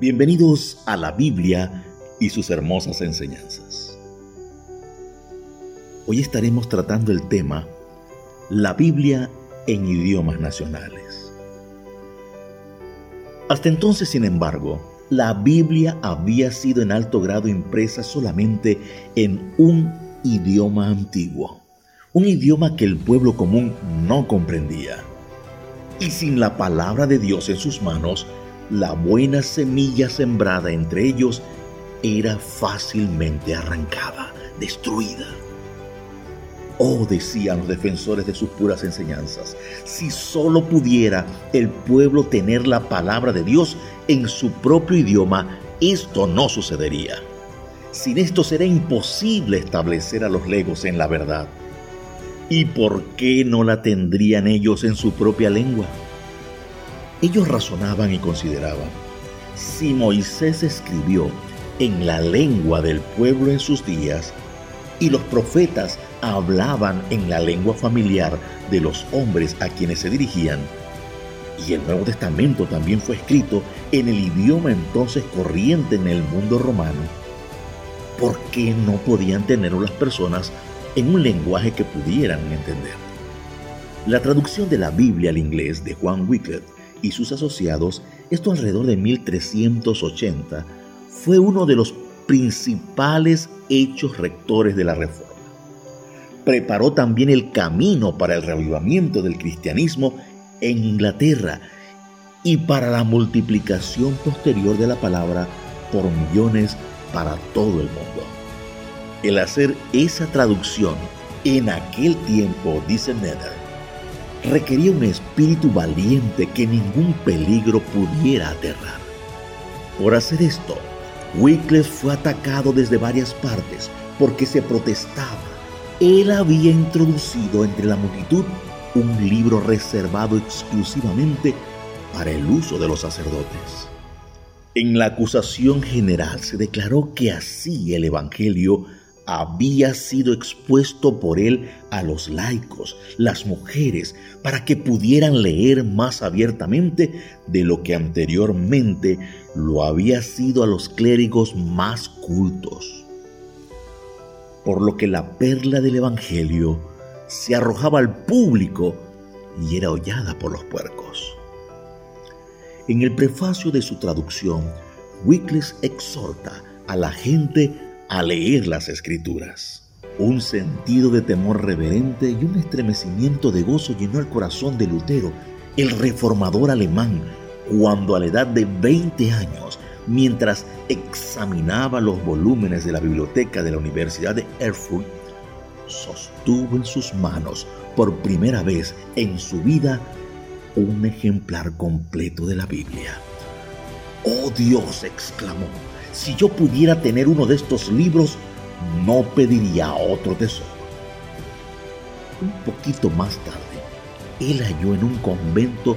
Bienvenidos a la Biblia y sus hermosas enseñanzas. Hoy estaremos tratando el tema La Biblia en idiomas nacionales. Hasta entonces, sin embargo, la Biblia había sido en alto grado impresa solamente en un idioma antiguo, un idioma que el pueblo común no comprendía. Y sin la palabra de Dios en sus manos, la buena semilla sembrada entre ellos era fácilmente arrancada, destruida. Oh, decían los defensores de sus puras enseñanzas, si solo pudiera el pueblo tener la palabra de Dios en su propio idioma, esto no sucedería. Sin esto será imposible establecer a los legos en la verdad. ¿Y por qué no la tendrían ellos en su propia lengua? Ellos razonaban y consideraban, si Moisés escribió en la lengua del pueblo en sus días, y los profetas hablaban en la lengua familiar de los hombres a quienes se dirigían, y el Nuevo Testamento también fue escrito en el idioma entonces corriente en el mundo romano, ¿por qué no podían tenerlo las personas en un lenguaje que pudieran entender? La traducción de la Biblia al inglés de Juan Wycliffe y sus asociados, esto alrededor de 1380, fue uno de los principales hechos rectores de la Reforma. Preparó también el camino para el reavivamiento del cristianismo en Inglaterra y para la multiplicación posterior de la palabra por millones para todo el mundo. El hacer esa traducción en aquel tiempo, dice Nether, requería un espíritu valiente que ningún peligro pudiera aterrar. Por hacer esto, Wycliffe fue atacado desde varias partes porque se protestaba. Él había introducido entre la multitud un libro reservado exclusivamente para el uso de los sacerdotes. En la acusación general se declaró que así el Evangelio había sido expuesto por él a los laicos, las mujeres, para que pudieran leer más abiertamente de lo que anteriormente lo había sido a los clérigos más cultos. Por lo que la perla del Evangelio se arrojaba al público y era hollada por los puercos. En el prefacio de su traducción, Wycliffe exhorta a la gente a leer las escrituras. Un sentido de temor reverente y un estremecimiento de gozo llenó el corazón de Lutero, el reformador alemán, cuando a la edad de 20 años, mientras examinaba los volúmenes de la biblioteca de la Universidad de Erfurt, sostuvo en sus manos por primera vez en su vida un ejemplar completo de la Biblia. ¡Oh Dios! exclamó si yo pudiera tener uno de estos libros, no pediría otro tesoro. Un poquito más tarde, él halló en un convento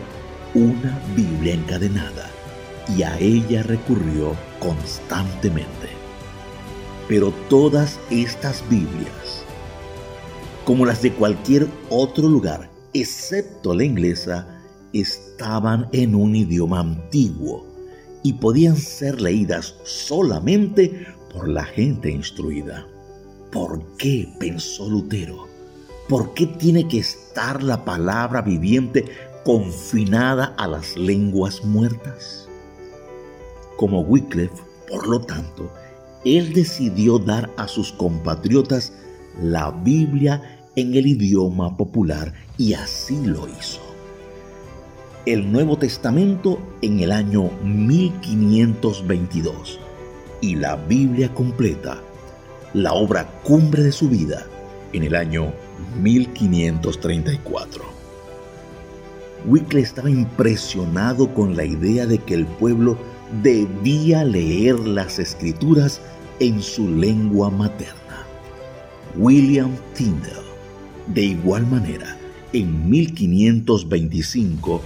una Biblia encadenada y a ella recurrió constantemente. Pero todas estas Biblias, como las de cualquier otro lugar, excepto la inglesa, estaban en un idioma antiguo y podían ser leídas solamente por la gente instruida. ¿Por qué? pensó Lutero. ¿Por qué tiene que estar la palabra viviente confinada a las lenguas muertas? Como Wycliffe, por lo tanto, él decidió dar a sus compatriotas la Biblia en el idioma popular y así lo hizo el Nuevo Testamento en el año 1522 y la Biblia completa, la obra cumbre de su vida, en el año 1534. Wycliffe estaba impresionado con la idea de que el pueblo debía leer las escrituras en su lengua materna. William Tyndale, de igual manera, en 1525,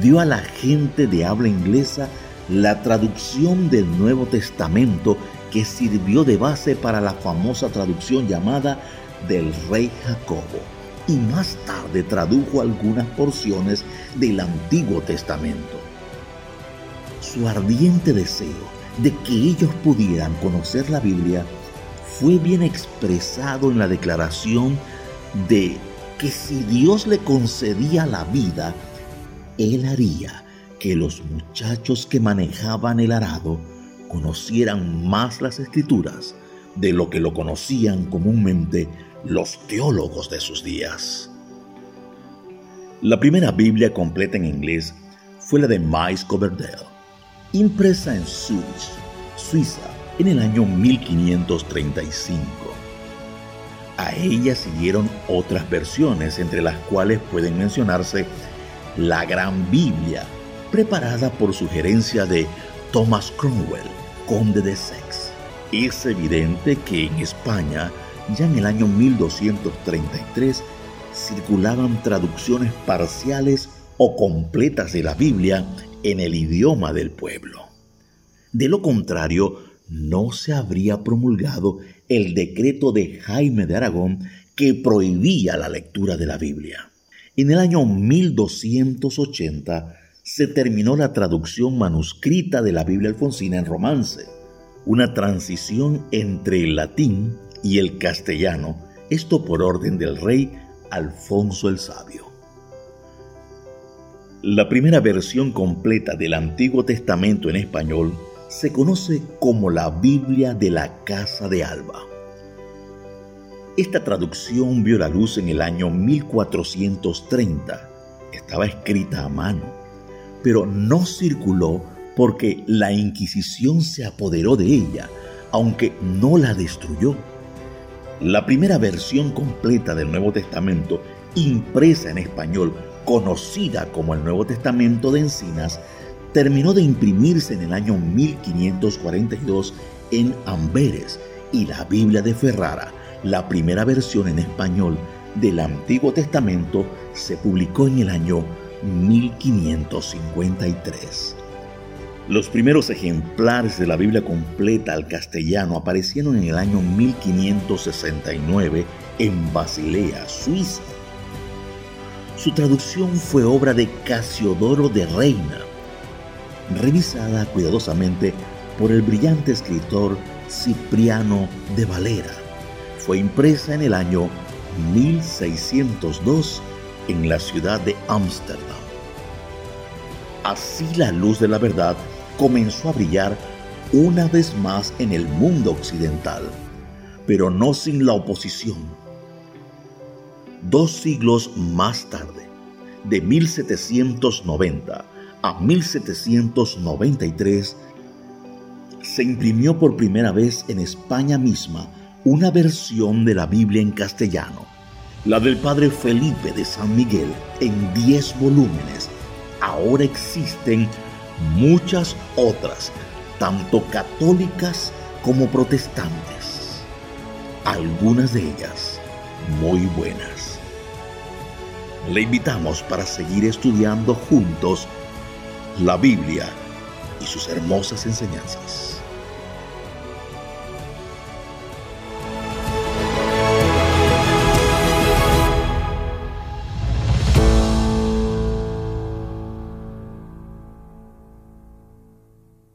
dio a la gente de habla inglesa la traducción del Nuevo Testamento que sirvió de base para la famosa traducción llamada del Rey Jacobo y más tarde tradujo algunas porciones del Antiguo Testamento. su ardiente deseo de que ellos pudieran conocer la Biblia fue bien expresado en la declaración de que si Dios le concedía la vida, Él haría que los muchachos que manejaban el arado conocieran más las escrituras de lo que lo conocían comúnmente los teólogos de sus días. La primera Biblia completa en inglés fue la de Miles Coverdale, impresa en Zurich, Suiza, en el año 1535. A ella siguieron otras versiones, entre las cuales pueden mencionarse la Gran Biblia, preparada por sugerencia de Thomas Cromwell, conde de Sex. Es evidente que en España, ya en el año 1233, circulaban traducciones parciales o completas de la Biblia en el idioma del pueblo. De lo contrario, no se habría promulgado el decreto de Jaime de Aragón que prohibía la lectura de la Biblia. En el año 1280 se terminó la traducción manuscrita de la Biblia alfonsina en romance, una transición entre el latín y el castellano, esto por orden del rey Alfonso el Sabio. La primera versión completa del Antiguo Testamento en español se conoce como la Biblia de la Casa de Alba. Esta traducción vio la luz en el año 1430. Estaba escrita a mano, pero no circuló porque la Inquisición se apoderó de ella, aunque no la destruyó. La primera versión completa del Nuevo Testamento, impresa en español, conocida como el Nuevo Testamento de Encinas, terminó de imprimirse en el año 1542 en Amberes y la Biblia de Ferrara, la primera versión en español del Antiguo Testamento, se publicó en el año 1553. Los primeros ejemplares de la Biblia completa al castellano aparecieron en el año 1569 en Basilea, Suiza. Su traducción fue obra de Casiodoro de Reina, revisada cuidadosamente por el brillante escritor Cipriano de Valera. Fue impresa en el año 1602 en la ciudad de Ámsterdam. Así la luz de la verdad comenzó a brillar una vez más en el mundo occidental, pero no sin la oposición. Dos siglos más tarde, de 1790 a 1793, se imprimió por primera vez en España misma una versión de la Biblia en castellano, la del padre Felipe de San Miguel, en 10 volúmenes. Ahora existen muchas otras, tanto católicas como protestantes, algunas de ellas muy buenas. Le invitamos para seguir estudiando juntos la Biblia y sus hermosas enseñanzas.